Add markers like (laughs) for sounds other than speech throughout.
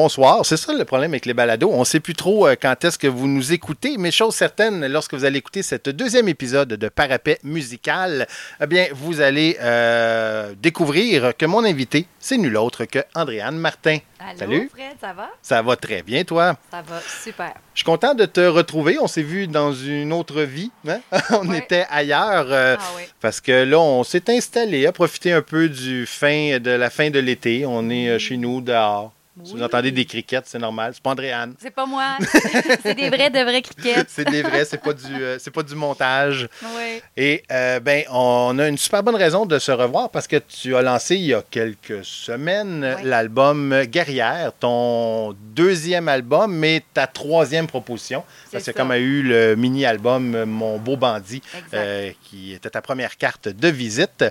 Bonsoir. C'est ça le problème avec les balados. On ne sait plus trop euh, quand est-ce que vous nous écoutez, mais chose certaine, lorsque vous allez écouter cet deuxième épisode de Parapet musical, eh bien, vous allez euh, découvrir que mon invité, c'est nul autre que Andréane Martin. Allô, Salut. Fred, ça va? Ça va très bien, toi? Ça va super. Je suis content de te retrouver. On s'est vu dans une autre vie. hein? (laughs) on était ailleurs. euh, Ah oui. Parce que là, on s'est installé, à profiter un peu du fin, de la fin de l'été. On est euh, chez nous, dehors. Si vous entendez des criquettes, c'est normal. C'est pas Andréane. C'est pas moi. (laughs) c'est des vrais de vrais crickets. C'est des vrais, c'est pas du, euh, c'est pas du montage. Oui. Et euh, ben, on a une super bonne raison de se revoir parce que tu as lancé il y a quelques semaines l'album Guerrière, ton deuxième album, mais ta troisième proposition. C'est Parce que comme a eu le mini-album Mon beau bandit, euh, qui était ta première carte de visite.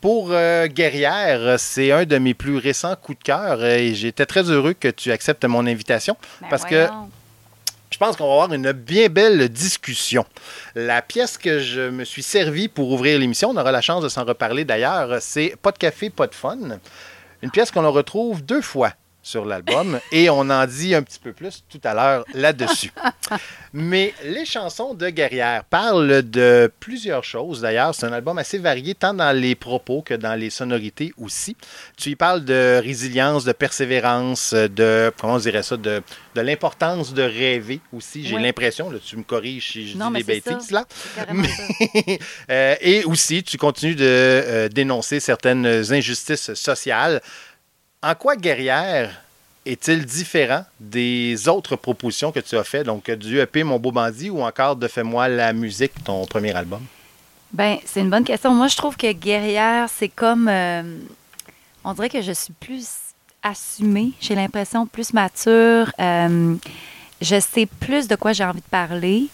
Pour euh, Guerrière, c'est un de mes plus récents coups de cœur euh, et j'étais très heureux que tu acceptes mon invitation Ben parce que je pense qu'on va avoir une bien belle discussion. La pièce que je me suis servi pour ouvrir l'émission, on aura la chance de s'en reparler d'ailleurs, c'est Pas de café, pas de fun. Une pièce qu'on retrouve deux fois sur l'album et on en dit un petit peu plus tout à l'heure là-dessus. (laughs) Mais les chansons de Guerrière parlent de plusieurs choses. D'ailleurs, c'est un album assez varié, tant dans les propos que dans les sonorités aussi. Tu y parles de résilience, de persévérance, de, comment on dirait ça, de, de l'importance de rêver aussi. J'ai l'impression, là, tu me corriges si je Non, dis des bêtises là. (laughs) Euh, et aussi, tu continues de euh, dénoncer certaines injustices sociales. En quoi Guerrière est-il différent des autres propositions que tu as faites, donc du EP Mon Beau Bandit ou encore de Fais-moi la musique, ton premier album? Ben, c'est une bonne question. Moi, je trouve que guerrière, c'est comme. euh, on dirait que je suis plus assumée. J'ai l'impression plus mature. Euh, je sais plus de quoi j'ai envie de parler.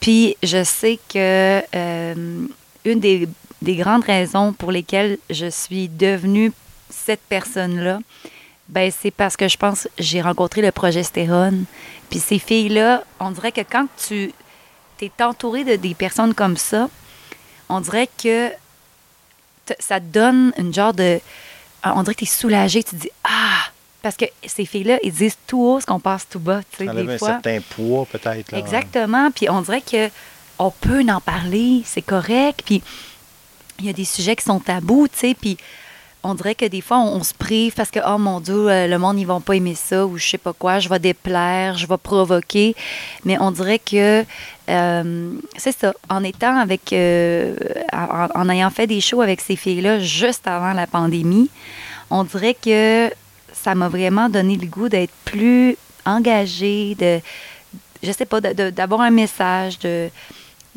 Puis, je sais que euh, une des, des grandes raisons pour lesquelles je suis devenue cette personne-là, ben, c'est parce que je pense que j'ai rencontré le progestérone. Puis ces filles-là, on dirait que quand tu es entouré de des personnes comme ça, on dirait que ça te donne une genre de. On dirait que tu es soulagé. Tu te dis Ah! Parce que ces filles-là, ils disent tout haut ce qu'on passe tout bas. Tu sais, des un fois. certain poids, peut-être. là. Exactement. Puis on dirait que on peut en parler, c'est correct. Puis il y a des sujets qui sont tabous, tu sais. Puis on dirait que des fois, on, se prive parce que, oh mon Dieu, euh, le monde, ils vont pas aimer ça ou je sais pas quoi, je vais déplaire, je vais provoquer. Mais on dirait que euh, c'est ça. En étant avec. euh, en, ayant fait des shows avec ces filles-là juste avant la pandémie, on dirait que ça m'a vraiment donné le goût d'être plus engagée, de je sais pas, d'avoir un message, de-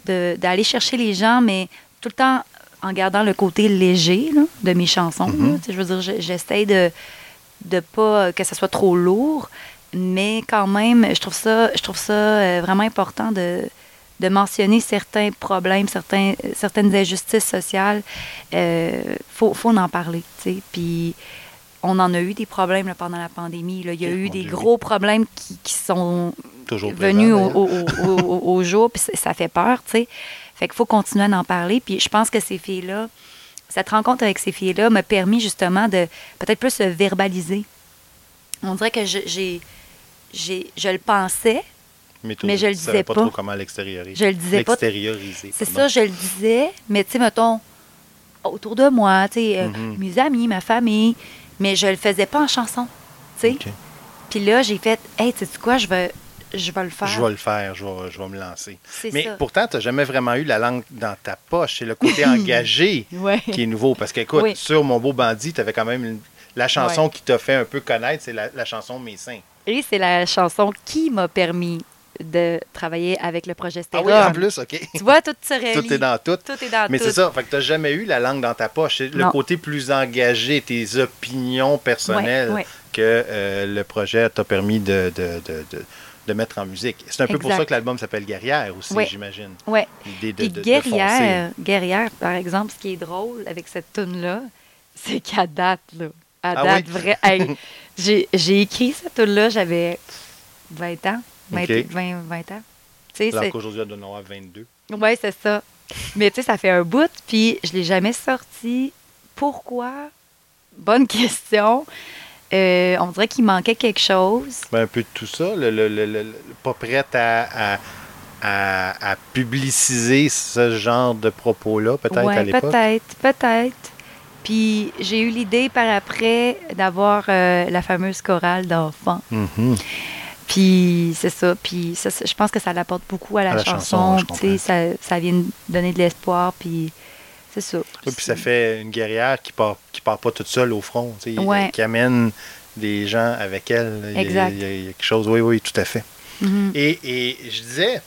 d'aller chercher les gens, mais tout le temps en gardant le côté léger là, de mes chansons. Mhm. là. Je veux dire, je- j'essaie de de pas que ça soit trop lourd, mais quand même, je trouve ça, je trouve ça euh, vraiment important de de mentionner certains problèmes, certains, certaines injustices sociales. Euh, faut, faut en parler, tu sais. Puis on en a eu des problèmes là, pendant la pandémie. là. Il y a eu des gros problèmes qui, qui sont Toujours venus au, présent, au, au- au- au jour, puis ça- ça fait peur, tu sais. Fait qu'il faut continuer à en parler. Puis je pense que ces filles-là, cette rencontre avec ces filles-là m'a permis justement de peut-être plus se verbaliser. On dirait que je- j'ai, j'ai, je le pensais, Mais, mais je le disais pas. pas. trop comment l'extérioriser. je le disais pas. C'est ça, je le disais, mais tu sais, mettons, autour de moi, tu sais, euh, Mhm. mes amis, ma famille, mais je le faisais pas en chanson, tu sais. Puis là, j'ai fait, hey, tu sais quoi, je vais, je vais le faire. Je vais le faire, je vais, je vais me lancer. Mais ça. pourtant, tu n'as jamais vraiment eu la langue dans ta poche. C'est le côté engagé (laughs) Ouais. qui est nouveau. Parce qu'écoute, Oui. sur Mon Beau Bandit, tu avais quand même une- la chanson qui t'a fait un peu connaître, c'est la, la chanson Mes seins. Et c'est la chanson qui m'a permis de travailler avec le projet Ah oui, en plus, OK. Tu vois, tout se. Tout est dans tout. Tout est dans Mais c'est ça, fait que tu n'as jamais eu la langue dans ta poche. C'est le Non. côté plus engagé, tes opinions personnelles ouais. que euh, le projet t'a permis de, de, de, de- de mettre en musique. C'est un peu pour ça que l'album s'appelle Guerrière aussi, j'imagine. Ouais. L'idée de, Puis de- Guerrière, Guerrière, par exemple, ce qui est drôle avec cette tune-là, c'est qu'à date, là, à Ah date, oui? vrai, hey, (laughs) j'ai écrit cette tune-là, j'avais 20 ans, 20, OK. 20, 20 ans. Tu sais, foncer. Alors c'est- qu'aujourd'hui, elle doit en avoir 22. Oui, c'est ça. Mais tu sais, ça fait un bout, puis je l'ai jamais sorti. Pourquoi? Bonne question. Euh, on dirait qu'il manquait quelque chose. Ben, un peu de tout ça, le, pas prête à, à, à- à publiciser ce genre de propos-là, peut-être Ouais, à l'époque. peut-être, peut-être. Puis j'ai eu l'idée par après d'avoir euh, la fameuse chorale d'enfants. Mhm. Puis c'est ça. Puis ça, je pense que ça l'apporte beaucoup à la, À la chanson. chanson, ouais, ça, ça vient donner de l'espoir. Puis c'est ça. Oui, puis ça fait une guerrière qui part, qui part pas toute seule au front, Ouais. qui amène des gens avec elle. Il y a- Exact. Il y, a, il y a quelque chose, oui, oui, tout à fait. Mhm. Et, et je disais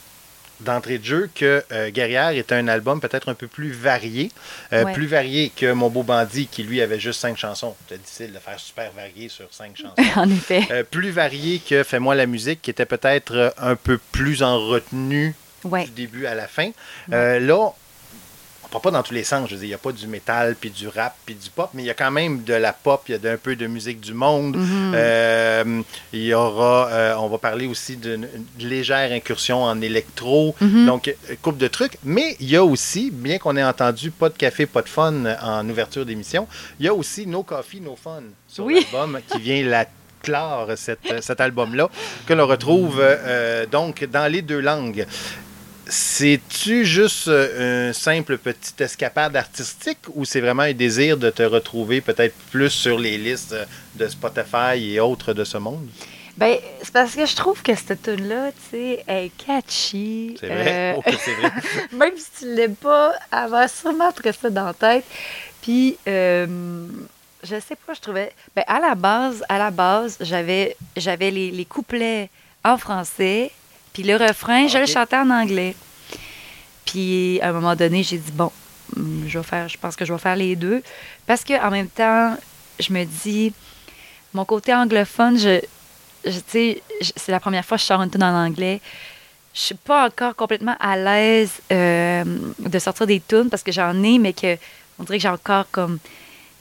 d'entrée de jeu que euh, Guerrière est un album peut-être un peu plus varié, euh, Ouais. plus varié que Mon Beau Bandit qui lui avait juste cinq chansons. C'était difficile de faire super varié sur cinq (laughs) chansons. en effet. Euh, plus varié que Fais-moi la musique qui était peut-être un peu plus en retenue Ouais. du début à la fin. Là, part pas dans tous les sens. Je veux dire, il n'y a pas du métal, puis du rap, puis du pop, mais il y a quand même de la pop, il y a un peu de musique du monde. Mhm. Euh, il y aura, euh, on va parler aussi d'une légère incursion en électro, Mhm. donc euh, coupe de trucs. Mais il y a aussi, bien qu'on ait entendu pas de café, pas de fun en ouverture d'émission, il y a aussi No Coffee, No Fun sur Oui. l'album qui vient la clore cette- cet album-là, que l'on retrouve euh, donc dans les deux langues. C'est-tu juste euh, un simple petit escapade artistique ou c'est vraiment un désir de te retrouver peut-être plus sur les listes de Spotify et autres de ce monde? Ben, c'est parce que je trouve que cette tune-là, tu sais, est catchy. C'est vrai? Euh, Oh, c'est vrai. (laughs) même si tu l'aimes pas, elle va sûrement te rester dans la tête. Puis, euh, je sais pas, je trouvais. Ben, à la base, à la base, j'avais, j'avais les, les couplets en français, puis le refrain, je le chantais en anglais. Puis, à un moment donné, j'ai dit, bon, je vais faire, je pense que je vais faire les deux. Parce que en même temps, je me dis, mon côté anglophone, je, sais, c'est la première fois que je sors une en anglais. Je suis pas encore complètement à l'aise euh, de sortir des tunes parce que j'en ai, mais que on dirait que j'ai encore comme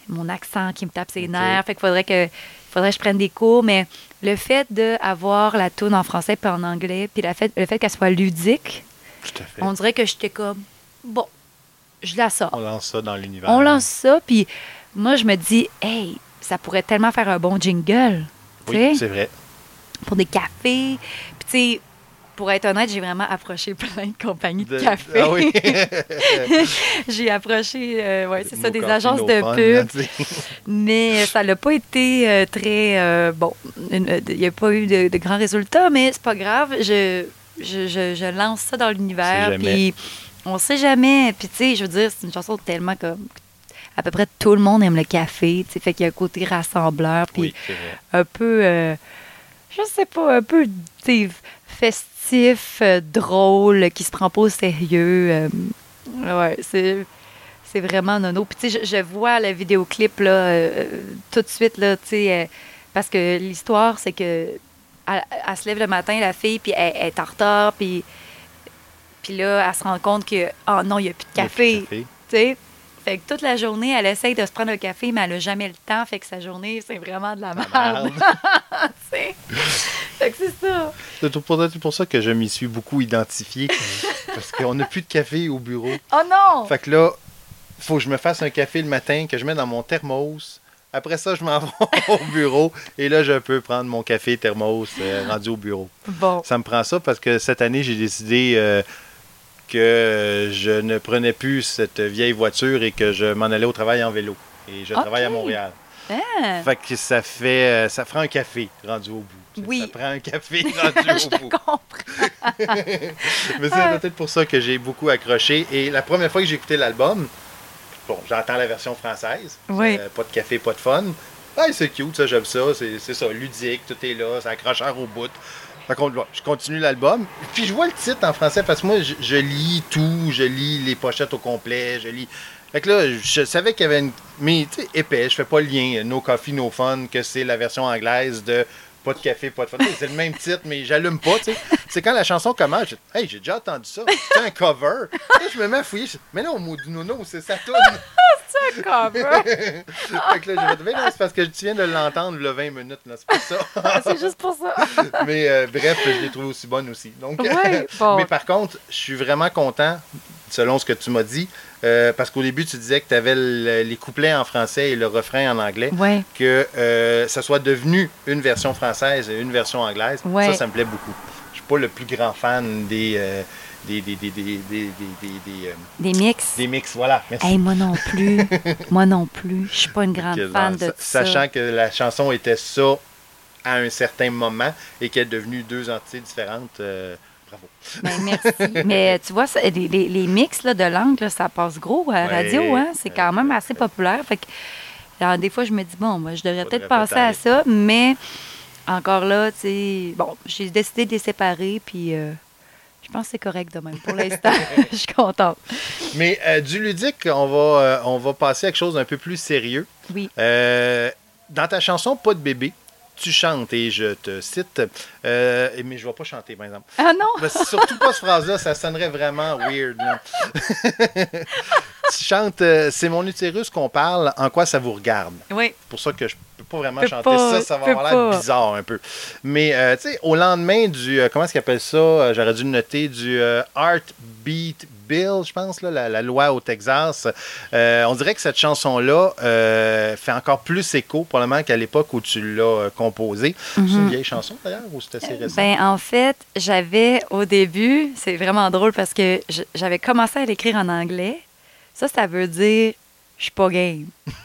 mon accent qui me tape ses nerfs. Fait qu'il faudrait que faudrait que je prenne des cours, mais le fait d'avoir la tune en français puis en anglais, puis la fait, le fait qu'elle soit ludique, Tout à fait. on dirait que j'étais comme bon, je la sors. On lance ça dans l'univers. On lance ça, puis moi je me dis, hey, ça pourrait tellement faire un bon jingle, Oui, c'est vrai. pour des cafés. Puis, tu sais, pour être honnête, j'ai vraiment approché (laughs) plein de compagnies de, De- café. Ah oui. (laughs) j'ai approché, euh, ouais, c'est ça, des agences de fun, pub. (laughs) Mais ça n'a pas été euh, très. euh, bon, il n'y a pas eu de, de grands résultats, mais c'est pas grave. Je, je, je, je lance ça dans l'univers. Puis on sait jamais. Puis, tu sais, je veux dire, c'est une chanson tellement comme. À peu près tout le monde aime le café. Tu sais, fait qu'il y a un côté rassembleur. Puis Oui, un peu, euh, je sais pas, un peu festif, euh, drôle, qui se prend pas au sérieux. euh, ouais, c'est. C'est vraiment nono. Puis, tu sais, je, je vois le vidéoclip, là, euh, tout de suite, là, tu sais, parce que l'histoire, c'est que elle, elle se lève le matin, la fille, puis elle, elle est en retard, puis, puis là, elle se rend compte que, oh non, il n'y a plus de café. Fait que toute la journée, elle essaye de se prendre un café, mais elle n'a jamais le temps. Fait que sa journée, c'est vraiment de la merde. (laughs) Fait que c'est ça. C'est pour, c'est pour ça que je m'y suis beaucoup identifié. (laughs) parce qu'on n'a plus de café au bureau. Oh non! Fait que là, faut que je me fasse un café le matin, que je mets dans mon thermos. Après ça, je m'en (laughs) vais au bureau. Et là, je peux prendre mon café thermos euh, rendu au bureau. Bon. Ça me prend ça parce que cette année, j'ai décidé euh, que je ne prenais plus cette vieille voiture et que je m'en allais au travail en vélo. Et je travaille à Montréal. Ah, Fait que ça fait euh, ça prend un café rendu au bout. Oui. Ça prend un café (laughs) rendu je au bout. comprends. (laughs) Mais c'est peut-être pour ça que j'ai beaucoup accroché. Et la première fois que j'ai écouté l'album, bon, j'entends la version française. Oui. Euh, pas de café, pas de fun. Ah, c'est cute, ça, j'aime ça. C'est c'est ça, ludique, tout est là, c'est accrocheur au bout. Je continue l'album. Puis je vois le titre en français parce que moi, je, lis tout. Je lis les pochettes au complet. Je lis. Fait que là, je savais qu'il y avait une. Mais, tu sais, épais, je fais pas le lien. No coffee, no fun, que c'est la version anglaise de pas de café, pas de fun. c'est le même titre, mais j'allume pas, tu sais. C'est quand la chanson commence, je hey, j'ai déjà entendu ça. C'est un cover. Là, je me mets à fouiller. je dis, mais non, mot du nono, c'est sa tune. C'est un cover. fait que là, c'est parce que tu viens de l'entendre, le 20 minutes, là, c'est pas ça. (laughs) c'est juste pour ça. (laughs) mais euh, bref, je l'ai trouvé aussi bonne aussi. Donc, Ouais, (laughs) bon. mais par contre, je suis vraiment content selon ce que tu m'as dit. Euh, parce qu'au début, tu disais que tu avais le- les couplets en français et le refrain en anglais. Ouais. Que euh, ça soit devenu une version française et une version anglaise. Ouais. Ça, ça me plaît beaucoup. Je suis pas le plus grand fan des, euh, des, des, des, des, des, des, des- des, euh, Des mix? des mix. Voilà, merci. Hey, moi non plus. (laughs) moi non plus. Je suis pas une grande fan de ça. Sachant que la chanson était ça à un certain moment et qu'elle est devenue deux entités différentes. euh, bravo. Ben, merci. (laughs) Mais tu vois, ça- les, les- les mix là, de langue, là, ça passe gros à la Ouais. radio. Hein? C'est quand même assez populaire. Fait que, alors, des fois, je me dis, bon, moi, je devrais peut-être penser à ça, mais encore là, tu sais, bon, j'ai décidé de les séparer, puis euh, je pense que c'est correct de même. Pour l'instant, (laughs) je suis contente. Mais euh, du ludique, on va, euh, on va passer à quelque chose d'un peu plus sérieux. Oui. Euh, dans ta chanson Pas de bébé, tu chantes, et je te cite, euh, mais je ne vais pas chanter, par exemple. Ah non! Surtout pas cette phrase-là, ça sonnerait vraiment weird. tu chantes euh, C'est mon utérus qu'on parle, en quoi ça vous regarde? Oui. C'est pour ça que je peux pas vraiment chanter pas, ça, ça va avoir l'air bizarre un peu. Mais euh, tu sais, au lendemain du, comment est-ce qu'ils appellent ça? J'aurais dû le noter, du euh, Heartbeat Bill, je pense, là, la, la loi au Texas. Euh, on dirait que cette chanson-là euh, fait encore plus écho, probablement qu'à l'époque où tu l'as euh, composée. C'est une Mhm. vieille chanson d'ailleurs, ou c'est assez récent Ben, en fait, j'avais au début, c'est vraiment drôle parce que j'avais commencé à l'écrire en anglais. Ça, ça veut dire je suis pas game. (laughs)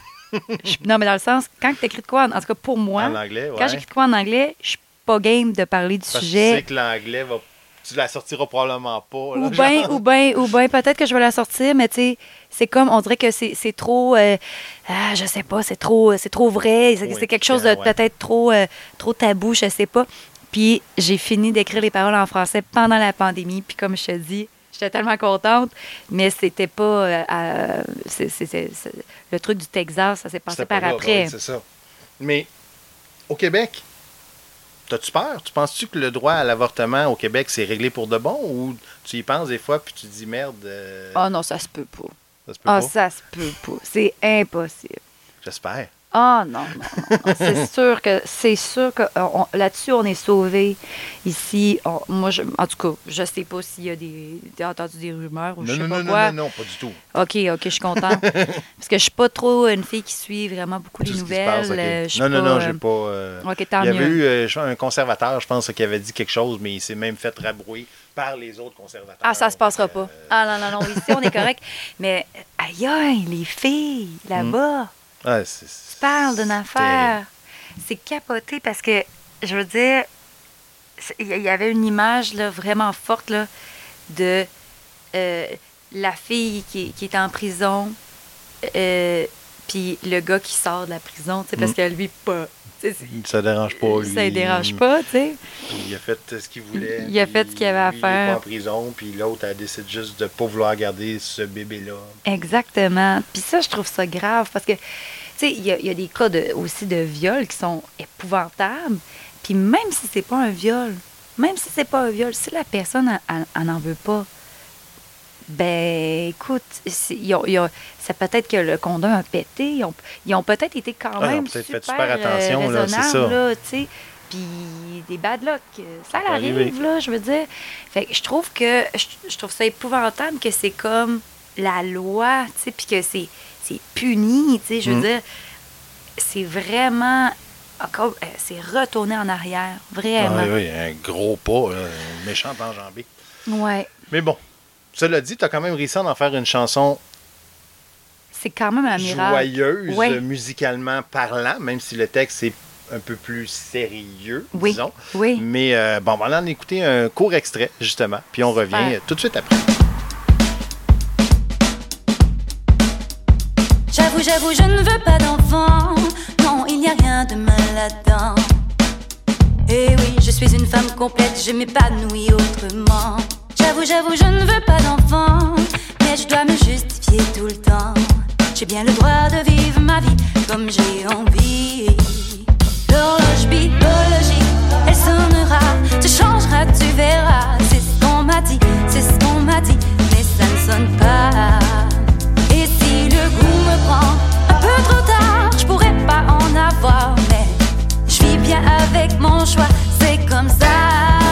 Non, mais dans le sens, quand tu écris de quoi, en, en tout cas pour moi, En anglais, ouais. quand j'écris de quoi en anglais, je suis pas game de parler du Parce que tu sujet. sais que l'anglais va. Tu la sortiras probablement pas. là, Ou bien, ou bien, ou bien, peut-être que je vais la sortir, mais tu sais, c'est comme, on dirait que c'est trop, euh, ah, je sais pas, c'est trop, c'est trop vrai, c'est quelque chose de impliquant, ouais. peut-être trop, euh, trop tabou, je sais pas. Puis j'ai fini d'écrire les paroles en français pendant la pandémie, puis comme je te dis, j'étais tellement contente, mais c'était pas, euh, à- c'est- c'est- c'est- c'est- le truc du Texas, ça s'est passé par là, après. oui, c'est ça. Mais au Québec, t'as-tu peur? Tu penses-tu que le droit à l'avortement au Québec, c'est réglé pour de bon? Ou tu y penses des fois puis tu te dis merde, euh, Ah non, ça se peut pas. ça se peut Ah, pas? ça se peut pas. C'est impossible. J'espère. Ah non, non, (laughs) c'est sûr que c'est sûr que euh, on- là-dessus on est sauvé ici. On- moi, je, en tout cas, je sais pas s'il y a des, des entendu des rumeurs ou Non, je sais non, pas non, non, quoi. non, non, pas du tout. Ok, ok, je suis contente (laughs) parce que je suis pas trop une fille qui suit vraiment beaucoup les nouvelles. passe, ok. euh, Non, non, pas, non, euh, j'ai pas. euh, Ok, tant Il y avait eu euh, un conservateur, je pense, qui avait dit quelque chose, mais il s'est même fait rabrouer par les autres conservateurs. Ah, ça se passera Euh, pas. Ah non, non, non, ici on est correct. (laughs) Mais aïe, aïe, les filles là-bas. Ouais, c'est- Tu parles d'une affaire. C'est capoté parce que, je veux dire, il y- il y avait une image là, vraiment forte là, de euh, la fille qui, qui est en prison, euh, puis le gars qui sort de la prison, tu sais, parce Mm. que lui, pas. Ça dérange pas, lui. Ça ne dérange pas, tu sais. Il a fait ce qu'il voulait. Il a fait ce qu'il avait à lui, Il est faire. pas en prison, puis l'autre, elle décide juste de pas vouloir garder ce bébé-là. Exactement. Puis ça, je trouve ça grave parce que, tu sais, il y, a- il y a des cas de, aussi de viol qui sont épouvantables. Puis même si c'est pas un viol, même si c'est pas un viol, si la personne n'en veut pas, ben écoute, c'est ils ont- ils ont- c'est peut-être que le condom a pété. Ils ont, peut-être été quand Ah, ils ont même peut-être fait super, super attention, euh, là, c'est ça. là, tu sais. Puis des bad luck, euh, ça, Ça arrive, là, je veux dire. Fait que je trouve que je, je trouve ça épouvantable que c'est comme la loi, tu sais, puis que c'est c'est puni, tu sais, je veux Mm. dire, c'est vraiment encore, euh, c'est retourné en arrière, vraiment. Ah, oui, oui, un gros pas, un méchant enjambé. Ouais, Mais bon, cela dit, tu as quand même réussi à en faire une chanson c'est quand même un miracle. joyeuse, Ouais. musicalement parlant, même si le texte est un peu plus sérieux, Oui, disons. oui. Mais euh, bon, on va en écouter un court extrait, justement, puis on revient tout de suite après. J'avoue, j'avoue, je ne veux pas d'enfant. Non, il n'y a rien de mal là-dedans. Et oui, je suis une femme complète, je m'épanouis autrement. J'avoue, j'avoue, je ne veux pas d'enfant. Mais je dois me justifier tout le temps. J'ai bien le droit de vivre ma vie comme j'ai envie. L'horloge biologique, elle sonnera, te changera, tu verras. C'est ce qu'on m'a dit, c'est ce qu'on m'a dit, mais ça ne sonne pas. Et si le goût me prend un peu trop tard, je pourrais pas en avoir, mais je vis bien avec mon choix, c'est comme ça.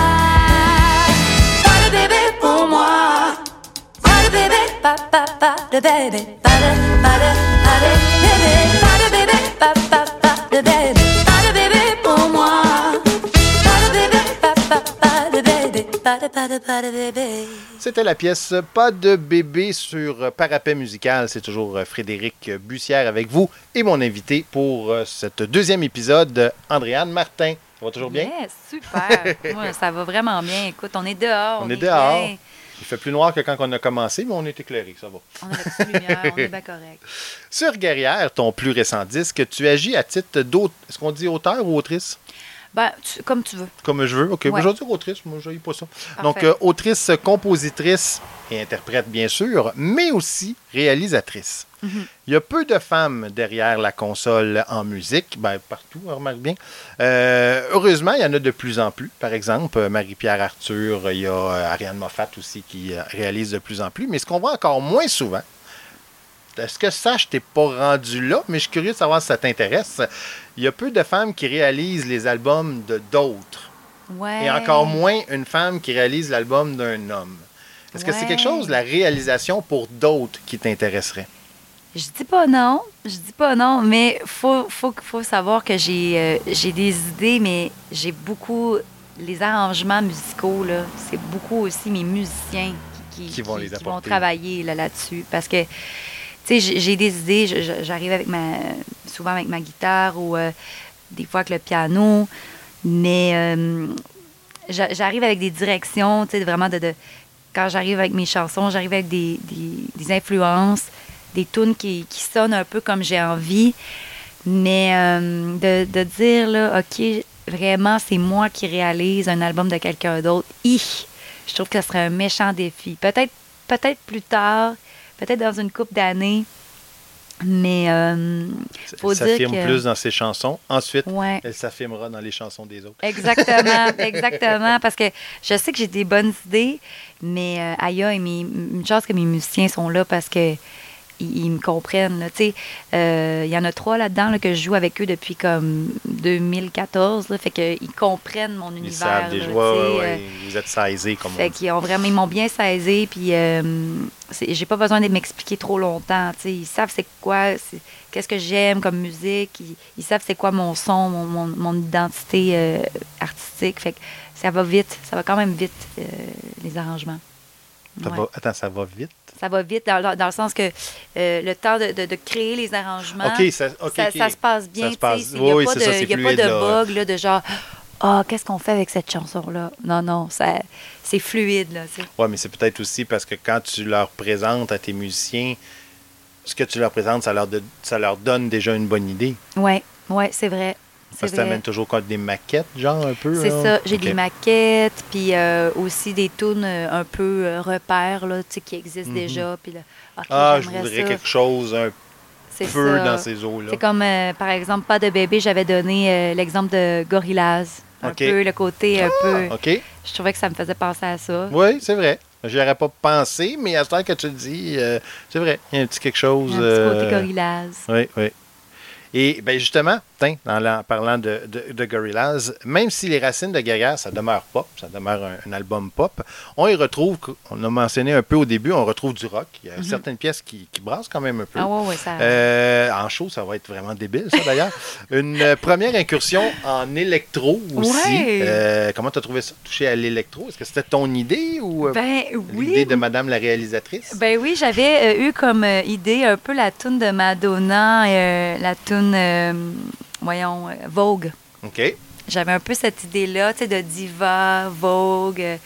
Pas de bébé pour moi, pas de bébé pas de, pas de, pas de bébé, pas de bébé, pas, pas, pas de bébé, pas de bébé pour moi. Pas de bébé, pas, pas, pas de bébé, pas de, pas de, pas de bébé. C'était la pièce Pas de bébé sur Parapet musical. C'est toujours euh, Frédéric Bussière avec vous et mon invité pour euh, cet deuxième épisode, Andréane Martin. Ça va toujours bien? Yes, super. (laughs) Moi, ça va vraiment bien. Écoute, on est dehors. On est dehors. bien. Il fait plus noir que quand on a commencé, mais on est éclairé, ça va. On a la petite lumière, on est (laughs) bien correct. Sur Guerrière, ton plus récent disque, tu agis à titre d'auteur. Est-ce qu'on dit auteur ou autrice? Ben, tu- comme tu veux. Comme je veux. OK, Ouais. je vais dire autrice. Moi, je n'ai pas ça. Donc, euh, autrice, compositrice et interprète, bien sûr, mais aussi réalisatrice. Mhm. Il y a peu de femmes derrière la console en musique, ben, partout, on remarque bien. Euh, heureusement, il y en a de plus en plus. Par exemple, Marie-Pierre Arthur, il y a euh, Ariane Moffat aussi qui réalise de plus en plus. Mais ce qu'on voit encore moins souvent, est-ce que ça, je t'ai pas rendu là, mais je suis curieux de savoir si ça t'intéresse. Il y a peu de femmes qui réalisent les albums de d'autres. Ouais. Et encore moins une femme qui réalise l'album d'un homme. Est-ce que c'est quelque chose, la réalisation pour d'autres, qui t'intéresserait? Je dis pas non, je dis pas non, mais faut faut faut savoir que j'ai euh, j'ai des idées, mais j'ai beaucoup les arrangements musicaux là, c'est beaucoup aussi mes musiciens qui, Qui vont les vont travailler là là-dessus parce que sais j'ai des idées, j'arrive avec ma souvent avec ma guitare ou euh, des fois avec le piano, mais euh, j'a- j'arrive avec des directions, tu sais vraiment de, quand j'arrive avec mes chansons, j'arrive avec des, des, influences, des tunes qui, qui sonnent un peu comme j'ai envie. Mais euh, de, de dire, là, OK, vraiment, c'est moi qui réalise un album de quelqu'un d'autre, je trouve que ce serait un méchant défi. Peut-être peut-être plus tard, peut-être dans une couple d'années, mais euh, Faut elle dire s'affirme que- plus dans ses chansons. Ensuite, ouais. elle s'affirmera dans les chansons des autres. Exactement, (laughs) exactement. Parce que je sais que j'ai des bonnes idées, mais euh, aïe, aïe, mes- une chance que mes musiciens sont là parce que ils, ils me comprennent. sais, euh, il y en a trois là-dedans là, que je joue avec eux depuis comme 2014. Là, fait qu'ils comprennent mon Ils univers. savent joies, tu sais, ouais, euh, ouais, vous êtes saisés comme fait qu'ils ont vraiment, ils m'ont bien saisi, puis euh, j'ai pas besoin de m'expliquer trop longtemps. Ils savent c'est quoi, qu'est-ce que j'aime comme musique. Ils, ils savent c'est quoi mon son, mon, mon, mon identité euh, artistique. Fait que ça va vite, ça va quand même vite les arrangements. Ça Ouais. va- Attends, ça va vite? Ça va vite dans, le sens que euh, le temps de, de- de créer les arrangements, ça, se passe bien. sais, passe- Il n'y a, oui, pas c'est de, ça, il y a pas de là. bug là, de genre, ah, qu'est-ce qu'on fait avec cette chanson-là? Non, non, ça, c'est fluide. Oui, mais c'est peut-être aussi parce que quand tu leur présentes à tes musiciens, ce que tu leur présentes, ça leur, de- ça leur donne déjà une bonne idée. Oui, ouais, c'est vrai. Parce C'est que tu toujours quoi, des maquettes, genre un peu? C'est ça. J'ai des maquettes, puis euh, aussi des tunes euh, un peu euh, repères là, tu sais, qui existent Mhm. déjà. Puis là, Ah, je voudrais ça. quelque chose un peu ça. dans ces eaux-là. C'est comme, euh, par exemple, Pas de bébé, j'avais donné euh, l'exemple de Gorillaz. Un peu le côté un peu. OK? Je trouvais que ça me faisait penser à ça. Oui, c'est vrai. J'y aurais pas pensé, mais à ce temps que tu le dis, c'est vrai. Il y a un petit quelque chose. Un petit côté Gorillaz. Oui, oui. Et ben justement, en, la- en parlant de, de, de Gorillaz, même si les racines de Guerrière, ça demeure pop, ça demeure un, un album pop, on y retrouve, on a mentionné un peu au début, on retrouve du rock. Il y a certaines pièces qui, qui brassent quand même un peu. Mhm. Ah ouais, ouais, ça. Euh, en show, ça va être vraiment débile, ça d'ailleurs. (laughs) Une euh, première incursion en électro aussi. Ouais. Euh, comment tu as trouvé ça, toucher à l'électro? Est-ce que c'était ton idée ou ben oui. l'idée de Madame la réalisatrice? Ben oui, j'avais eu comme idée un peu la tune de Madonna, euh, la tune, euh, voyons, euh, Vogue. OK. J'avais un peu cette idée-là, tu sais, de diva, Vogue.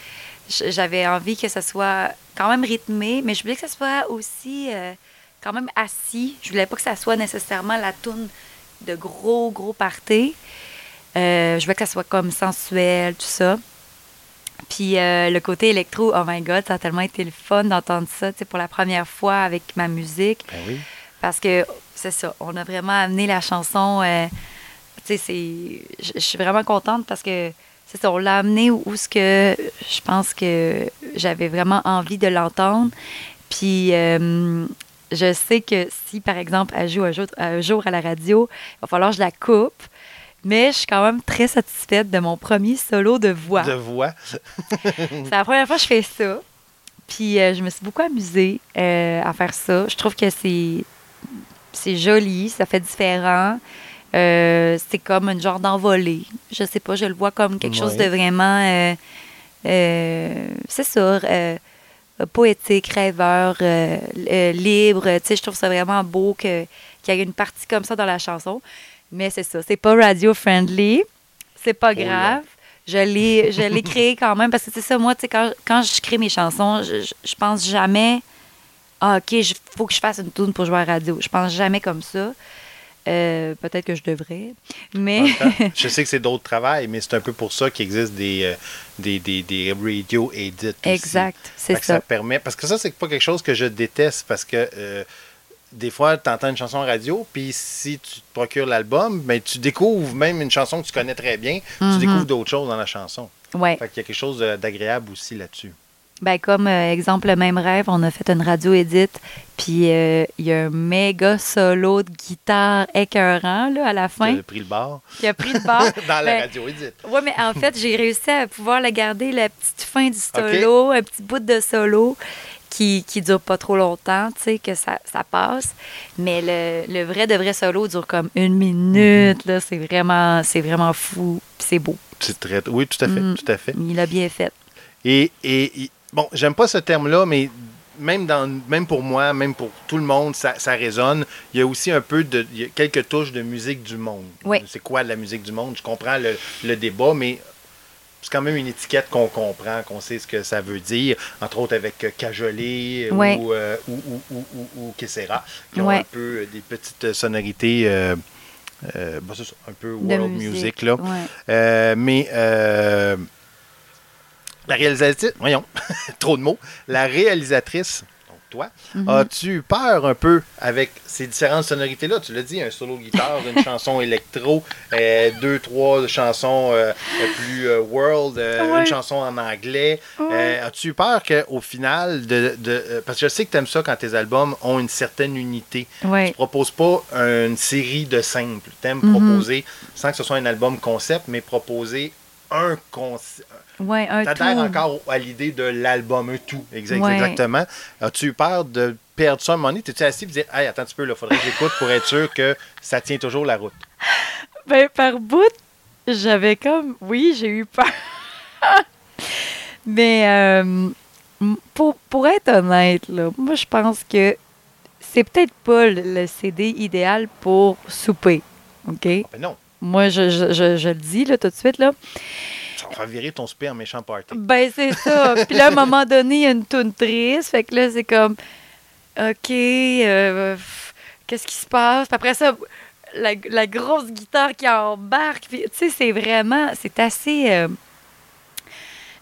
J'avais envie que ça soit quand même rythmé, mais je voulais que ça soit aussi euh, quand même assis. Je voulais pas que ça soit nécessairement la tune de gros, gros party. Euh, je voulais que ça soit comme sensuel, tout ça. Puis euh, le côté électro, oh my God, ça a tellement été le fun d'entendre ça, tu sais, pour la première fois avec ma musique. Ben oui. Parce que c'est ça, on a vraiment amené la chanson. euh, tu sais, c'est. Je je suis vraiment contente parce que c'est ça, on l'a amené où, où ce que je pense que j'avais vraiment envie de l'entendre. Puis euh, je sais que si, par exemple, elle joue un jour, un jour à la radio, il va falloir que je la coupe. Mais je suis quand même très satisfaite de mon premier solo de voix. De voix. C'est la première fois que je fais ça. Puis euh, je me suis beaucoup amusée euh, à faire ça. Je trouve que c'est c'est joli, ça fait différent. Euh, c'est comme un genre d'envolée. Je sais pas, je le vois comme quelque chose de vraiment. euh, euh, c'est euh, poétique, rêveur, libre. Tu sais, je trouve ça vraiment beau que- qu'il y ait une partie comme ça dans la chanson. Mais c'est ça, c'est pas radio-friendly. C'est pas Oh grave. Je l'ai, je l'ai créé quand même parce que c'est ça, moi, tu sais, quand, quand je crée mes chansons, je, je, je pense jamais, ah, OK, il faut que je fasse une tune pour jouer à la radio. Je pense jamais comme ça. Euh, peut-être que je devrais. Mais. (laughs) Je sais que c'est d'autres travails, mais c'est un peu pour ça qu'il existe des, euh, des, des, des radio edits. aussi. exact, c'est ça. ça. permet. Parce que ça, c'est pas quelque chose que je déteste parce que euh, des fois, tu entends une chanson radio, puis si tu te procures l'album, ben, tu découvres même une chanson que tu connais très bien, Mhm. tu découvres d'autres choses dans la chanson. Ouais. Fait qu'il y a quelque chose d'agréable aussi là-dessus. Ben, comme euh, exemple, le même rêve, on a fait une radio edit, puis euh, il y a un méga solo de guitare écœurant là, à la fin as pris le bar qui a pris le bar. (laughs) dans la Ben, radio edit. Oui, mais en fait, j'ai réussi à pouvoir la garder, la petite fin du solo, un petit bout de solo qui, qui dure pas trop longtemps, tu sais, que ça, ça passe. Mais le, le vrai de vrai solo dure comme une minute, là. C'est vraiment, c'est vraiment fou, c'est beau. C'est très... Oui, tout à fait. Mhm. Tout à fait. Il a bien fait. Et- bon, j'aime pas ce terme-là, mais même, dans, même pour moi, même pour tout le monde, ça, ça résonne. Il y a aussi un peu de. Il y a quelques touches de musique du monde. Oui. C'est quoi la musique du monde? Je comprends le, le débat, mais c'est quand même une étiquette qu'on comprend, qu'on sait ce que ça veut dire, entre autres avec euh, Cajolé euh, ou, euh, ou, ou, ou, ou- ou Kessera, qui ont Ouais. un peu euh, des petites sonorités. euh, euh, bah, un peu world music, là. Ouais. Mais euh, la réalisatrice, voyons, (laughs) trop de mots. La réalisatrice, donc toi, Mhm. as-tu eu peur un peu avec ces différentes sonorités-là? Tu l'as dit, un solo guitare, une (laughs) chanson électro, euh, deux, trois chansons euh, plus euh, world, Ouais. une chanson en anglais. Ouais. As-tu eu peur qu'au final, de, de- parce que je sais que tu aimes ça quand tes albums ont une certaine unité. Ouais. Tu proposes pas une série de simples. Tu aimes Mhm. proposer, sans que ce soit un album concept, mais proposer un concept. Ouais, un T'adhères encore à l'idée de l'album, un tout. Exact- Ouais. Exactement. As-tu eu peur de perdre ça à un moment donné? T'es-tu assis et dire, hey, attends un petit peu, il faudrait que j'écoute pour être sûr que ça tient toujours la route? (laughs) Ben, par bout, j'avais comme. Oui, j'ai eu peur. (laughs) Mais euh, pour, pour être honnête, là, moi, je pense que c'est peut-être pas le, le CD idéal pour souper. OK? Ah, ben non, Moi, je, je, je, je le dis là, tout de suite. Là. ça va virer ton en méchant party. Ben, c'est ça. Puis là, à un moment donné, il y a une toune triste. Fait que là, c'est comme, OK, euh, qu'est-ce qui se passe? Puis après ça, la, la grosse guitare qui embarque. Puis, tu sais, c'est vraiment, c'est assez. euh,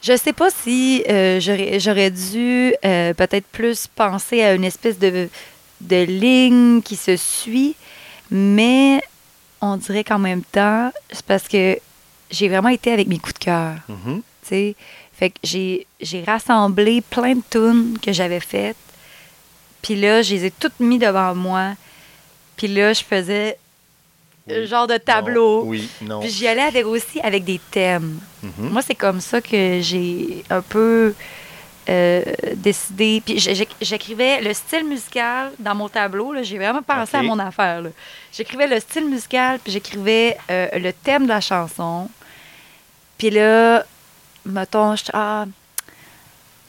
je sais pas si euh, j'aurais j'aurais dû euh, peut-être plus penser à une espèce de, de ligne qui se suit, mais on dirait qu'en même temps, c'est parce que j'ai vraiment été avec mes coups de cœur tu sais. Fait que j'ai, j'ai rassemblé plein de tunes que j'avais faites. Puis là, je les ai toutes mis devant moi. Puis là, je faisais Oui. un genre de tableau. Non, oui, non. Puis j'y allais avec aussi avec des thèmes. Mhm. Moi, c'est comme ça que j'ai un peu euh, décidé. Puis j'écrivais le style musical dans mon tableau. J'ai vraiment pensé à mon affaire. J'écrivais le style musical, puis j'écrivais euh, le thème de la chanson. Puis là, mettons, je, ah,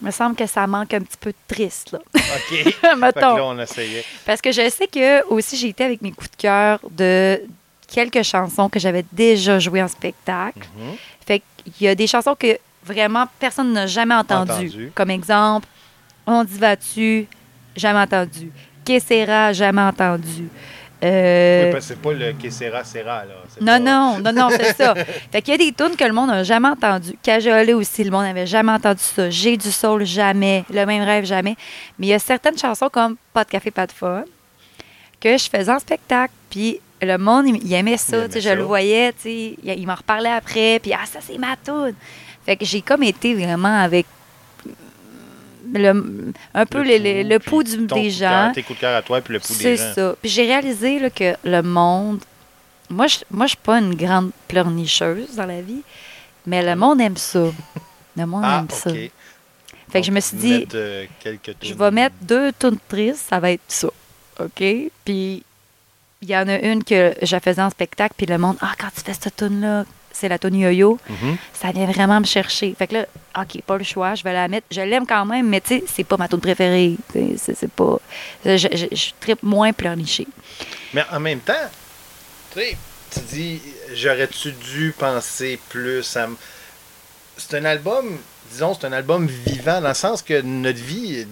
me semble que ça manque un petit peu de triste. Là. OK. (laughs) Mettons. là, on essayait. Parce que je sais que aussi j'ai été avec mes coups de cœur de quelques chansons que j'avais déjà jouées en spectacle. Mhm. Fait qu'il y a des chansons que vraiment personne n'a jamais. Entendu. Comme exemple, On dit vas-tu, jamais entendu. Kessera, jamais entendu. Euh, Oui, parce que c'est pas le Kessera là. C'est non, pas- non, non, non, c'est (laughs) ça. Fait qu'il y a des tunes que le monde n'a jamais entendues. Cajolé aussi, le monde n'avait jamais entendu ça. J'ai du soul, jamais. Le même rêve, jamais. Mais il y a certaines chansons comme Pas de café, pas de fun que je faisais en spectacle. Puis le monde, il, aimait ça. Il aimait je le voyais, tu sais, il, il m'en reparlait après. Puis, ah, ça, c'est ma tune. Fait que j'ai comme été vraiment avec le, un peu le, le- pouls du- des gens. Tes coups de cœur à toi, puis le pouls C'est des gens. ça. Puis j'ai réalisé là, que le monde. Moi, je moi, je suis pas une grande pleurnicheuse dans la vie, mais le monde aime ça. Le monde Ah, aime ça. Fait que je me suis dit, euh, je vais mettre deux tunes tristes, ça va être ça. OK? Puis il y en a une que je faisais en spectacle, puis le monde, ah, quand tu fais cette tune-là, c'est la tune yo-yo, Mhm. ça vient vraiment me chercher. Fait que là, OK, pas le choix, je vais la mettre. Je l'aime quand même, mais tu sais, c'est pas ma tune préférée. C'est c'est pas. Je, je, je tripe moins pleurnicher. Mais en même temps, tu sais, tu dis, j'aurais-tu dû penser plus à. C'est un album, disons, c'est un album vivant, dans le sens que notre vie,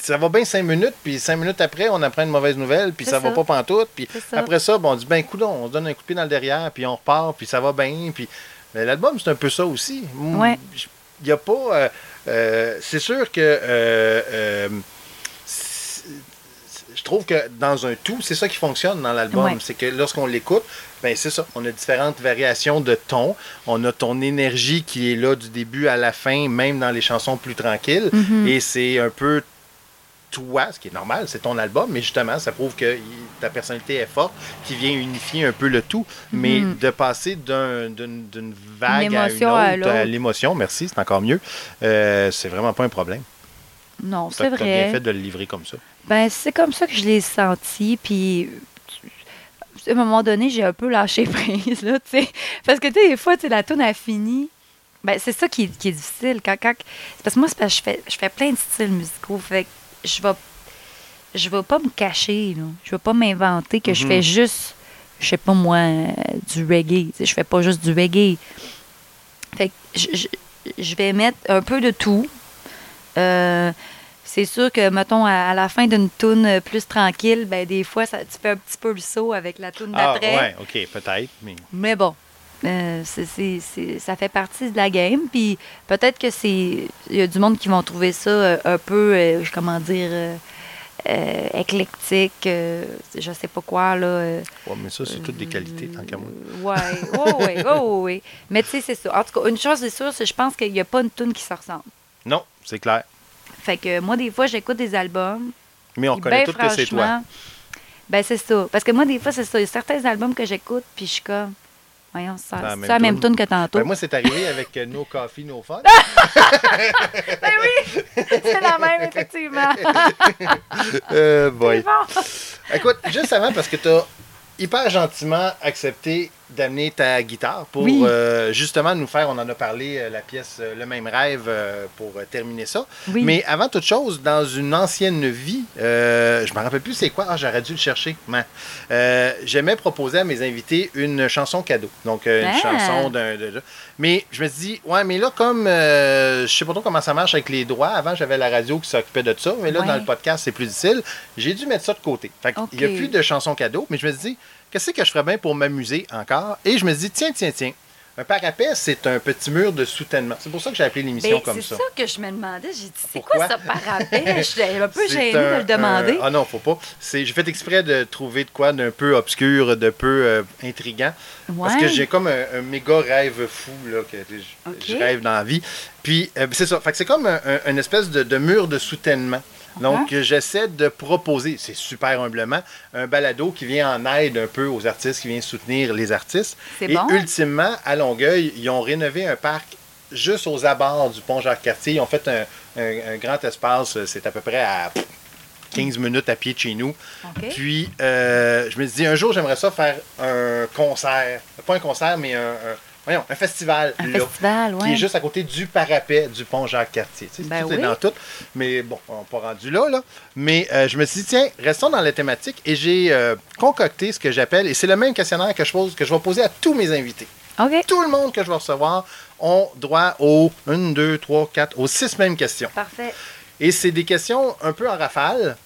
ça va bien cinq minutes, puis cinq minutes après, on apprend une mauvaise nouvelle, puis ça, va pas pantoute, puis après ça, bon, on dit, ben, coudon, on se donne un coup de pied dans le derrière, puis on repart, puis ça va bien, puis. L'album, c'est un peu ça aussi. Ouais. Il n'y a pas. euh, euh, c'est sûr que. euh, je trouve que dans un tout, c'est ça qui fonctionne dans l'album. Ouais. C'est que lorsqu'on l'écoute, ben c'est ça. On a différentes variations de ton. On a ton énergie qui est là du début à la fin, même dans les chansons plus tranquilles. Mhm. Et c'est un peu toi, ce qui est normal, c'est ton album, mais justement, ça prouve que ta personnalité est forte, qui vient unifier un peu le tout. Mais Mhm. de passer d'un- d'une vague à une autre, à l'émotion, merci, c'est encore mieux, euh, c'est vraiment pas un problème. Non, c'est t'as bien vrai. fait de le livrer comme ça. Ben, c'est comme ça que je l'ai senti. Puis, à un moment donné, j'ai un peu lâché (laughs) prise, là, tu sais. Parce que, tu sais, des fois, tu la tune a fini. Ben, c'est ça qui, est- qui est difficile. Quand, parce que moi, c'est parce que je fais, je fais plein de styles musicaux. Fait je vais, je vais pas me cacher, là. Je vais pas m'inventer que je Mhm. fais juste, je sais pas moi, euh, du reggae. Je fais pas juste du reggae. Fait que je, je- je vais mettre un peu de tout. Euh, c'est sûr que, mettons, à, à la fin d'une toune plus tranquille, ben des fois, ça, tu fais un petit peu le saut avec la toune Ah, d'après. ouais, ok, peut-être, mais Mais bon, euh, ça fait partie de la game. Puis peut-être que c'est. Il y a du monde qui vont trouver ça euh, un peu, euh, comment dire, euh, euh, éclectique, euh, je sais pas quoi, là. ouais, mais ça, c'est toutes des qualités, tant qu'à moi. Ouais, ouais, ouais, ouais, ouais. Mais tu sais, c'est ça. En tout cas, une chose est sûre, c'est que je pense qu'il n'y a pas une tune qui se ressemble. Non, c'est clair. Fait que moi, des fois, j'écoute des albums. Mais on puis connaît ben, tout que c'est toi. Ben, c'est ça. Parce que moi, des fois, c'est ça. Il y a certains albums que j'écoute, puis je suis comme. Voyons, c'est Ah, ça- même c'est la même tune. tune que tantôt. Ben, moi, c'est arrivé avec euh, No Coffee, No Fun. (laughs) Ben oui! c'est la même, effectivement. euh, boy. Bon. Écoute, juste avant, parce que tu as hyper gentiment accepté d'amener ta guitare pour Oui. euh, justement nous faire, on en a parlé, euh, la pièce euh, Le même rêve euh, pour terminer ça. Oui. Mais avant toute chose, dans une ancienne vie, euh, je me rappelle plus c'est quoi, ah, j'aurais dû le chercher. J'aimais proposer à mes invités une chanson cadeau. Donc, une Ah. chanson d'un. Mais je me suis dit, ouais, mais là, comme je sais pas trop comment ça marche avec les droits, avant j'avais la radio qui s'occupait de ça, mais là, Ouais. dans le podcast, c'est plus difficile. J'ai dû mettre ça de côté. Fait qu'il n'y a plus de chansons cadeaux, mais je me suis dit, qu'est-ce que je ferais bien pour m'amuser encore? Et je me suis dit, tiens, tiens, tiens. Un parapet, c'est un petit mur de soutènement. C'est pour ça que j'ai appelé l'émission Ben, comme c'est ça. ça. que je me demandais. J'ai dit, c'est quoi ça parapet? (laughs) Je suis un peu gênée de le demander. un- ah non, faut pas. J'ai fait exprès de trouver de quoi d'un peu obscur, de peu euh, intriguant. Parce que j'ai comme un, un méga rêve fou là, que je, rêve dans la vie. Puis euh, c'est ça. Fait que c'est comme un, un- une espèce de, de mur de soutènement. Donc euh, j'essaie de proposer, c'est super humblement, un balado qui vient en aide un peu aux artistes, qui vient soutenir les artistes. Et bon. ultimement, à Longueuil, ils ont rénové un parc juste aux abords du pont Jacques-Cartier. Ils ont fait un, un- un grand espace, euh, c'est à peu près à 15 minutes à pied de chez nous. Puis, euh, je me suis dit, un jour, j'aimerais ça faire un concert. Pas un concert, mais un, un- voyons, un festival. Un là, festival, Qui ouais. est juste à côté du parapet du pont Jacques-Cartier. Tu sais, Ben tout est oui. dans tout. Mais bon, on n'est pas rendu là, là. Mais euh, je me suis dit, tiens, restons dans la thématique. Et j'ai euh, concocté ce que j'appelle, et c'est le même questionnaire que je, pose, que je vais poser à tous mes invités. OK. Tout le monde que je vais recevoir ont droit aux 1, 2, 3, 4, aux 6 mêmes questions. Parfait. Et c'est des questions un peu en rafale.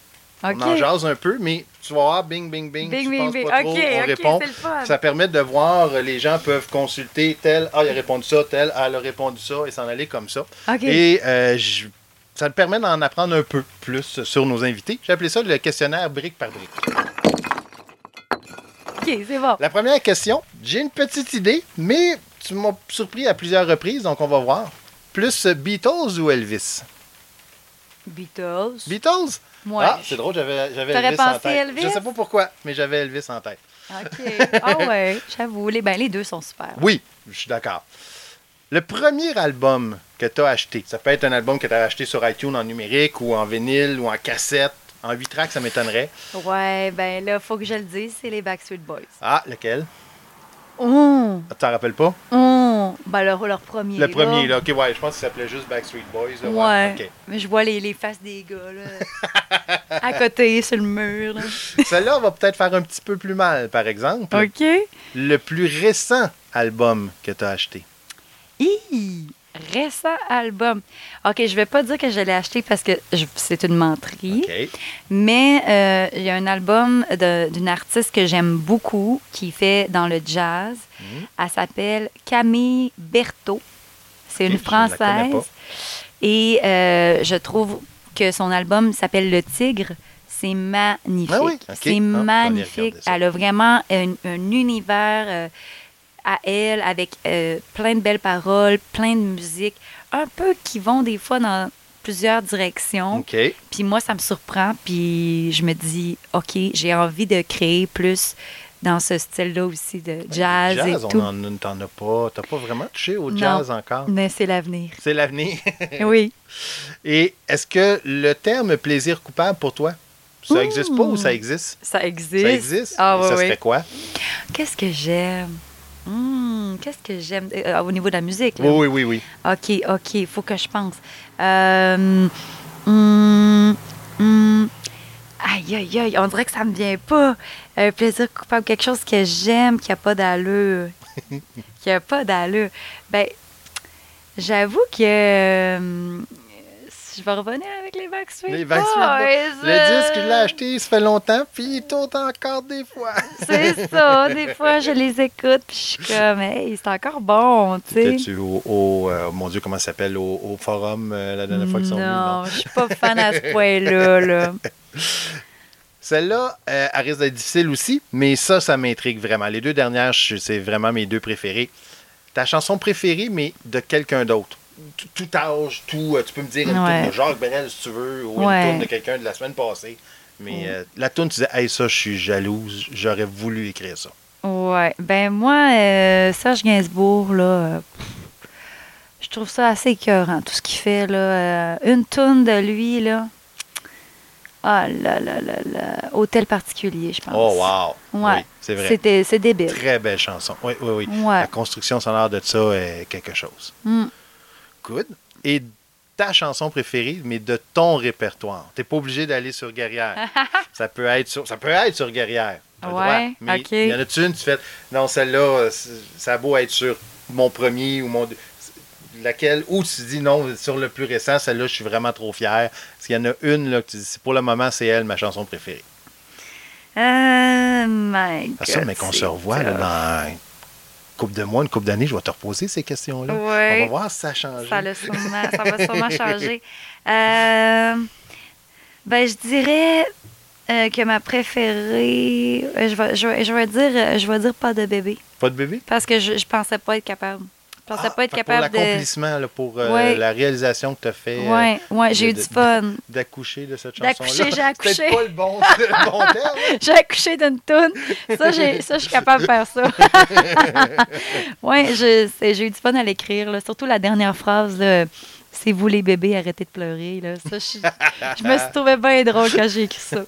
OK. On en jase un peu, mais tu vas voir, bing, bing, bing, Bing, tu bing, penses bing. pas trop, on OK, répond. c'est le fun. Ça permet de voir, euh, les gens peuvent consulter tel, ah, il a répondu ça, tel, ah, elle a répondu ça, et s'en aller comme ça. Et euh, je- ça te permet d'en apprendre un peu plus sur nos invités. J'ai appelé ça le questionnaire brique par brique. OK, c'est bon. La première question, j'ai une petite idée, mais tu m'as surpris à plusieurs reprises, donc on va voir. Plus Beatles ou Elvis? Beatles. Beatles? Ouais. Ah, c'est drôle, j'avais Elvis en pensé tête. Elvis? Je sais pas pourquoi, mais j'avais Elvis en tête. OK. (laughs) Ah ouais, j'avoue. Les, ben, les deux sont super. Oui, je suis d'accord. Le premier album que tu as acheté, ça peut être un album que tu as acheté sur iTunes en numérique ou en vinyle ou en cassette. En 8 tracks, ça m'étonnerait. Ouais, ben là, faut que je le dise, c'est les Backstreet Boys. Ah, lequel? Oh! Tu t'en rappelles pas? Oh! Ben leur, leur premier. Le premier, là. OK, ouais, je pense qu'il s'appelait juste Backstreet Boys. là. Ouais. Mais je vois les, les faces des gars, là. (laughs) à côté, sur le mur, là. Celle-là va peut-être faire un petit peu plus mal, par exemple. OK. Le plus récent album que tu as acheté. Hi! Récent album. OK, je vais pas dire que je l'ai acheté parce que c'est une menterie. Mais euh, il y a un album d'une artiste que j'aime beaucoup qui fait dans le jazz. Mhm. Elle s'appelle Camille Berthaud. C'est une Française. Et euh, je trouve que son album s'appelle Le Tigre. C'est magnifique. Ah oui? Ah, C'est aller magnifique. Elle a vraiment un, un univers euh, à elle avec euh, plein de belles paroles, plein de musique, un peu qui vont des fois dans plusieurs directions. OK. Puis moi, ça me surprend. Puis je me dis, OK, j'ai envie de créer plus dans ce style-là aussi de jazz, jazz, et on tout. en- t'en as pas. T'as pas vraiment touché au Non. jazz encore? Mais c'est l'avenir. C'est l'avenir. (laughs) oui. Et est-ce que le terme plaisir coupable pour toi, ça Ouh. existe pas ou ça existe? Ça existe. Ça existe? Ah, ça serait quoi? Qu'est-ce que j'aime? Hmm, Qu'est-ce que j'aime Euh, au niveau de la musique? là? Oui, oui, oui. OK, OK, il faut que je pense. Euh, hum, hum, aïe, aïe, aïe, on dirait que ça me vient pas. Un plaisir coupable, quelque chose que j'aime, qui a pas d'allure. (laughs) qui a pas d'allure. Ben, j'avoue que... je vais revenir avec les Backstreet Les Backstreet Boys. Le disque, je l'ai acheté, ça fait longtemps, puis il tourne encore des fois. (laughs) C'est ça. Des fois, je les écoute, puis je suis comme, hey, c'est encore bon, tu sais. Étais-tu au, au, euh, mon Dieu, comment ça s'appelle, au, au forum euh, la dernière fois qu'ils sont venus? Non, je suis pas fan à ce point-là. Là. (laughs) Celle-là, euh, elle risque d'être difficile aussi, mais ça, ça m'intrigue vraiment. Les deux dernières, c'est vraiment mes deux préférées. Ta chanson préférée, mais de quelqu'un d'autre. Tout, âge, tout. euh, tu peux me dire une Ouais. tourne de Jacques Brel, si tu veux, ou Ouais. une tourne de quelqu'un de la semaine passée. Mais euh, la tourne, tu disais, hey, ça, je suis jalouse, j'aurais voulu écrire ça. Ouais. Ben moi, euh, Serge Gainsbourg, là, euh, pff, je trouve ça assez écœurant, tout ce qu'il fait, là. Euh, une tourne de lui, là. Ah là là là là. Hôtel particulier, je pense. Oh, wow! Ouais. Oui, c'est vrai. C'était, c'est débile. Très belle chanson. Oui, oui, oui. Ouais. La construction sonore de ça est quelque chose. Mm. Good. Et ta chanson préférée, mais de ton répertoire. T'es pas obligé d'aller sur Guerrière. (laughs) ça peut être sur, ça peut être sur Guerrière. Le droit. Ouais, mais ok. il y en a une, tu fais, non, celle-là, ça a beau être sur mon premier ou mon... Laquelle, ou tu dis non, sur le plus récent, celle-là, je suis vraiment trop fier. Parce qu'il y en a une, là, que tu dis, pour le moment, c'est elle, ma chanson préférée. Euh, my Ah, ça, God, mais qu'on se revoit là, dans couple de mois, une couple d'années, je vais te reposer ces questions-là. On va voir si ça a changé. Ça, sûrement- ça va sûrement (laughs) changer. Euh, ben, je dirais euh, que ma préférée, euh, je vais, je, vais, je vais dire, je vais dire pas de bébé, Pas de bébé? parce que je, je pensais pas être capable. Ah, pas être fait que capable pour l'accomplissement, pour euh, Ouais. la réalisation que tu as fait euh, Ouais, ouais, j'ai eu du fun. d'accoucher de cette chanson-là. D'accoucher, j'ai (laughs) C'est accouché. peut-être pas le bon, le bon terme. (laughs) J'ai accouché d'une toune. Ça, je suis capable de faire ça. (laughs) c'est- j'ai eu du fun à l'écrire. Surtout la dernière phrase, là, c'est vous les bébés, arrêtez de pleurer. Là. Ça, je, je me suis trouvé bien drôle quand j'ai écrit ça.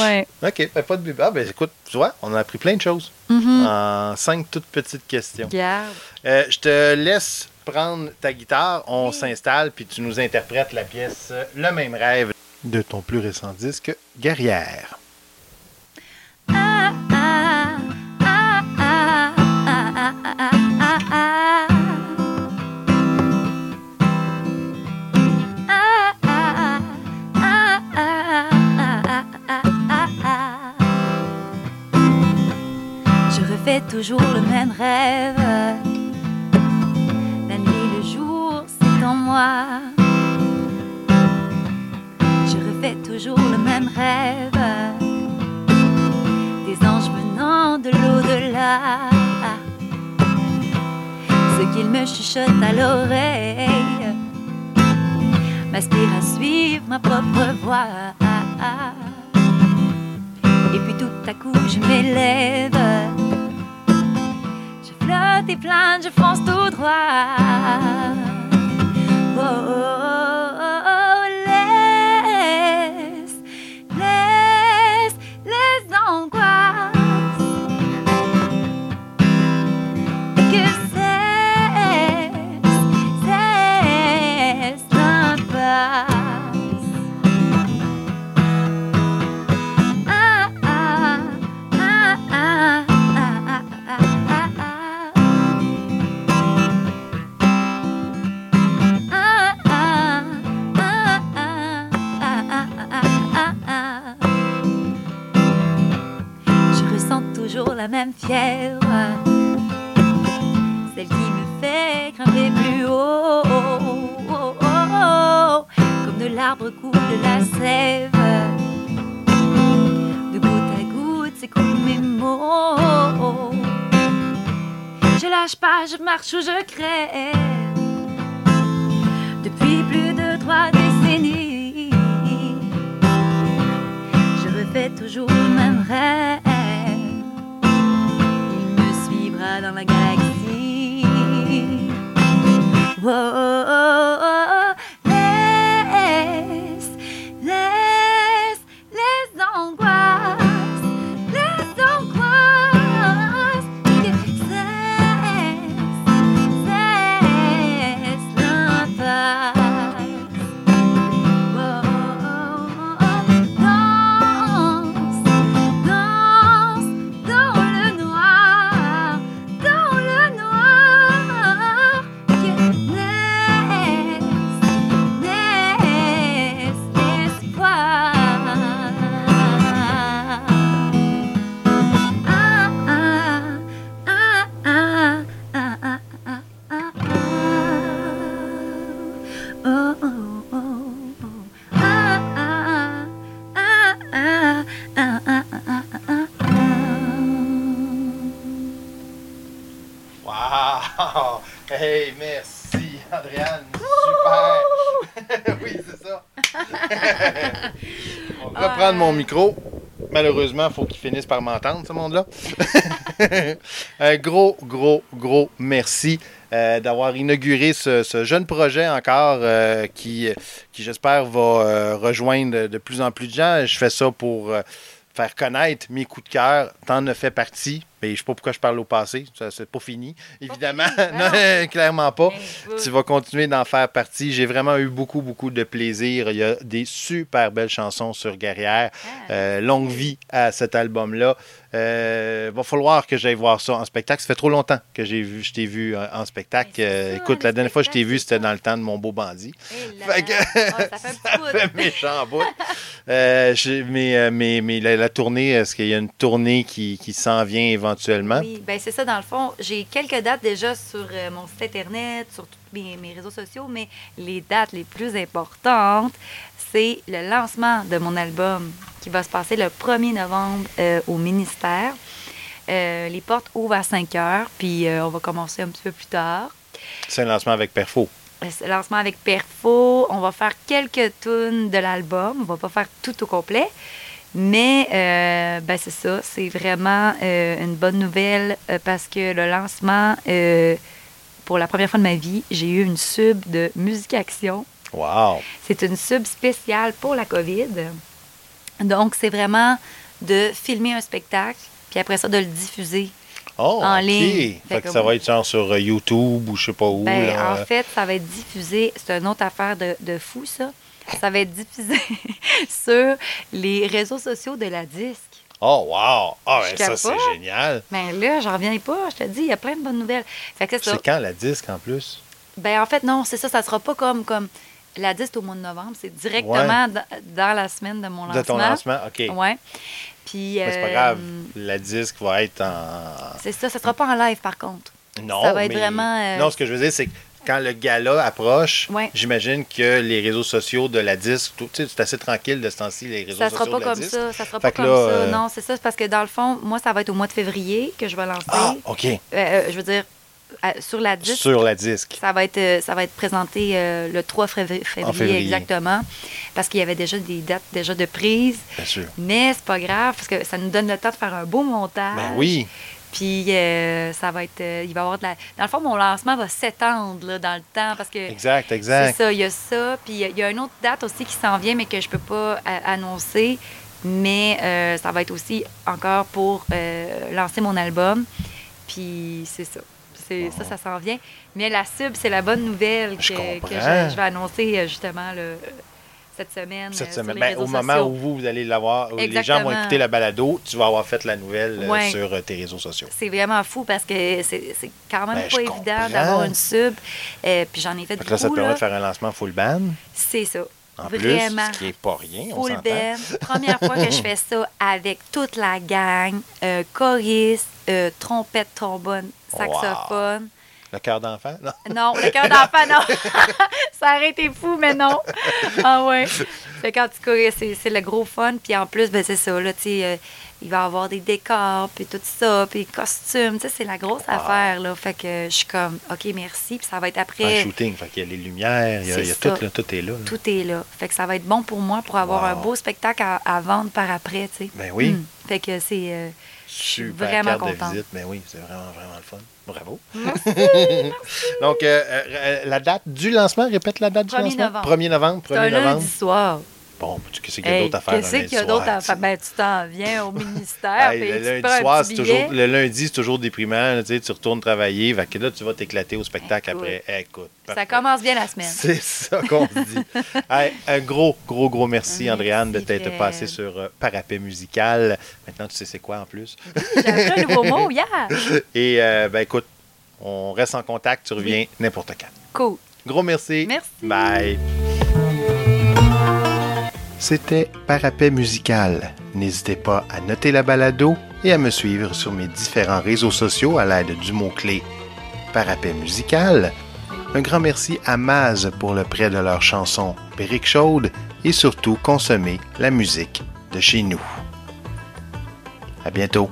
Ouais. OK, ben, pas de bébé. Ah, ben écoute, tu vois, on a appris plein de choses Mhm. en cinq toutes petites questions. Garde. Euh, je te laisse prendre ta guitare, on s'installe, puis tu nous interprètes la pièce euh, Le même rêve de ton plus récent disque, Guerrière. Ah, Refais toujours le même rêve. La nuit, le jour, c'est en moi. Je refais toujours le même rêve des anges venant de l'au-delà. Ce qu'ils me chuchotent à l'oreille m'inspire à suivre ma propre voie. Et puis tout à coup je m'élève, pilote et je fonce tout droit. Oh, oh. oh. La même fièvre, celle qui me fait grimper plus haut, comme de l'arbre coule la sève. De goutte à goutte, c'est comme mes mots. Je lâche pas, je marche ou je crève depuis plus de trois décennies. Je refais toujours le même rêve. inside of galaxy. Whoa. Oh, oh, oh, Wow! Hey, merci, Adriane. Super! (laughs) oui, c'est ça. (laughs) On va reprendre mon micro. Malheureusement, il faut qu'il finisse par m'entendre, ce monde-là. (laughs) Un gros, gros, gros merci euh, d'avoir inauguré ce, jeune projet encore euh, qui, j'espère, va euh, rejoindre de plus en plus de gens. Je fais ça pour euh, faire connaître mes coups de cœur. T'en as fait partie. Mais je ne sais pas pourquoi je parle au passé. Ça, c'est pas fini, évidemment. fini, (laughs) Non, ben clairement pas. Ben, Tu vas continuer d'en faire partie. J'ai vraiment eu beaucoup, beaucoup de plaisir. Il y a des super belles chansons sur Guerrière. Ah. Euh, longue vie à cet album-là. Euh, va falloir que j'aille voir ça en spectacle. Ça fait trop longtemps que j'ai vu, je t'ai vu euh, en spectacle. Ben, Euh, ça, écoute, la dernière fois que je t'ai vu, c'était dans le temps de mon beau bandit. Eh Fait que- Oh, ça fait (laughs) ça fait méchant bout. Mais mais, mais la, la tournée, est-ce qu'il y a une tournée qui, qui s'en vient éventuellement? Oui, ben c'est ça dans le fond. J'ai quelques dates déjà sur euh, mon site internet, sur tous mes, mes réseaux sociaux, mais les dates les plus importantes, c'est le lancement de mon album qui va se passer le 1er novembre euh, au ministère. Euh, les portes ouvrent à 5 heures, puis on va commencer un petit peu plus tard. C'est un lancement avec Perfo. Lancement avec Perfo. On va faire quelques tunes de l'album. On va pas faire tout au complet. Mais euh, ben c'est ça, c'est vraiment euh, une bonne nouvelle euh, parce que le lancement, pour la première fois de ma vie, j'ai eu une sub de musique action. Wow! C'est une sub spéciale pour la COVID. Donc, c'est vraiment de filmer un spectacle, puis après ça, de le diffuser. Oh, En ligne. Fait Fait que que ça va être genre sur YouTube ou je sais pas où. Ben, là. en fait, ça va être diffusé. C'est une autre affaire de, de fou, ça. Ça va être diffusé (laughs) sur les réseaux sociaux de la disque. Oh, wow! Ah, ben, ça, c'est génial. Mais là, j'en reviens pas. Je te dis, il y a plein de bonnes nouvelles. C'est quand la disque en plus? Ben, en fait, non, c'est ça. Ça sera pas comme, comme la disque au mois de novembre. C'est directement dans, dans la semaine de mon lancement. De ton lancement? OK. Ouais. Puis. C'est pas euh, grave. La disque va être en. C'est ça. Ça sera pas en live, par contre. Non, ça va être mais- vraiment, euh, Non, ce que je veux dire, c'est que quand le gala approche, Ouais. j'imagine que les réseaux sociaux de la disque, tu sais, c'est assez tranquille de ce temps-ci, les réseaux Ça sera sociaux pas de la comme disque. ça. Ça sera Fait pas comme là, ça. Non, c'est ça. Parce que dans le fond, moi, ça va être au mois de février que je vais lancer. Ah, OK. Euh, euh, je veux dire, euh, sur la disque, Sur la disque. ça va être, euh, ça va être présenté euh, le 3 février, février, février. exactement, parce qu'il y avait déjà des dates déjà de prise. Bien sûr. Mais c'est pas grave, parce que ça nous donne le temps de faire un beau montage. Ben oui. Puis euh, ça va être. euh, il va y avoir de la. Dans le fond, mon lancement va s'étendre dans le temps parce que. Exact, C'est exact. ça, il y a ça. Puis il y a- une autre date aussi qui s'en vient, mais que je peux pas a- annoncer. Mais euh, ça va être aussi encore pour euh, lancer mon album. Puis c'est ça. C'est, Ça, ça s'en vient. Mais la sub, c'est la bonne nouvelle que, Je que comprends. je, je vais annoncer euh, justement là, cette semaine. Cette euh, sur semaine. les Ben, au moment sociaux. où vous, vous allez l'avoir, où les gens vont écouter la balado, tu vas avoir fait la nouvelle euh, Ouais. sur euh, tes réseaux sociaux. C'est vraiment fou parce que c'est, quand même Ben, pas évident d'avoir une sub. Euh, puis j'en ai fait Fait que là, ça te beaucoup. permet de faire un lancement full band, C'est ça. en Vraiment. plus, ce qui n'est pas rien, on Full band. Première fois que je fais ça avec toute la gang, euh, choriste, euh, trompette, trombone, saxophone. Le cœur d'enfant, non? (laughs) Non, le cœur d'enfant, non. (laughs) ça aurait été fou, mais non. Ah ouais. Fait quand tu choristes, c'est, le gros fun. Puis en plus, ben, c'est ça, là, tu sais, euh, il va y avoir des décors, puis tout ça, puis costumes. Tu sais, c'est la grosse affaire, là. Fait que je suis comme, OK, merci. Puis ça va être Un après. shooting, fait qu'il y a les lumières, il y a, il y a tout, là, tout est là. là. Tout est là. Fait que ça va être bon pour moi pour avoir un beau spectacle à, à vendre par après, tu sais. Ben oui. Mm. Fait que c'est. euh, je suis Super vraiment contente. de visite, mais oui, c'est vraiment, vraiment le fun. Bravo. (laughs) Donc, euh, euh, la date du lancement, répète la date du 1er lancement. novembre. 1er novembre. C'est 1er un novembre. lundi soir. Bon, qu'est-ce qu'il y a d'autre à faire? Qu'est-ce qu'il y a d'autre à faire? Ben, tu t'en viens au ministère. (laughs) Hey, le lundi soir, toujours, le lundi, c'est toujours déprimant. là, tu sais, tu retournes travailler. Fait que là, tu vas t'éclater au spectacle Écoute. après. Écoute. Ça commence bien la semaine. (laughs) C'est ça qu'on dit. (laughs) Hey, un gros, gros, gros merci, Merci, Andréane, de t'être passée sur euh, Parapet Musical. Maintenant, tu sais c'est quoi en plus? J'ai appris un nouveau mot hier. Et, euh, ben écoute, on reste en contact. Tu reviens n'importe quand. Cool. Gros merci. Merci. Bye. C'était Parapet Musical. N'hésitez pas à noter la balado et à me suivre sur mes différents réseaux sociaux à l'aide du mot-clé Parapet Musical. Un grand merci à Maz pour le prêt de leur chanson Brique chaude et surtout consommer la musique de chez nous. À bientôt.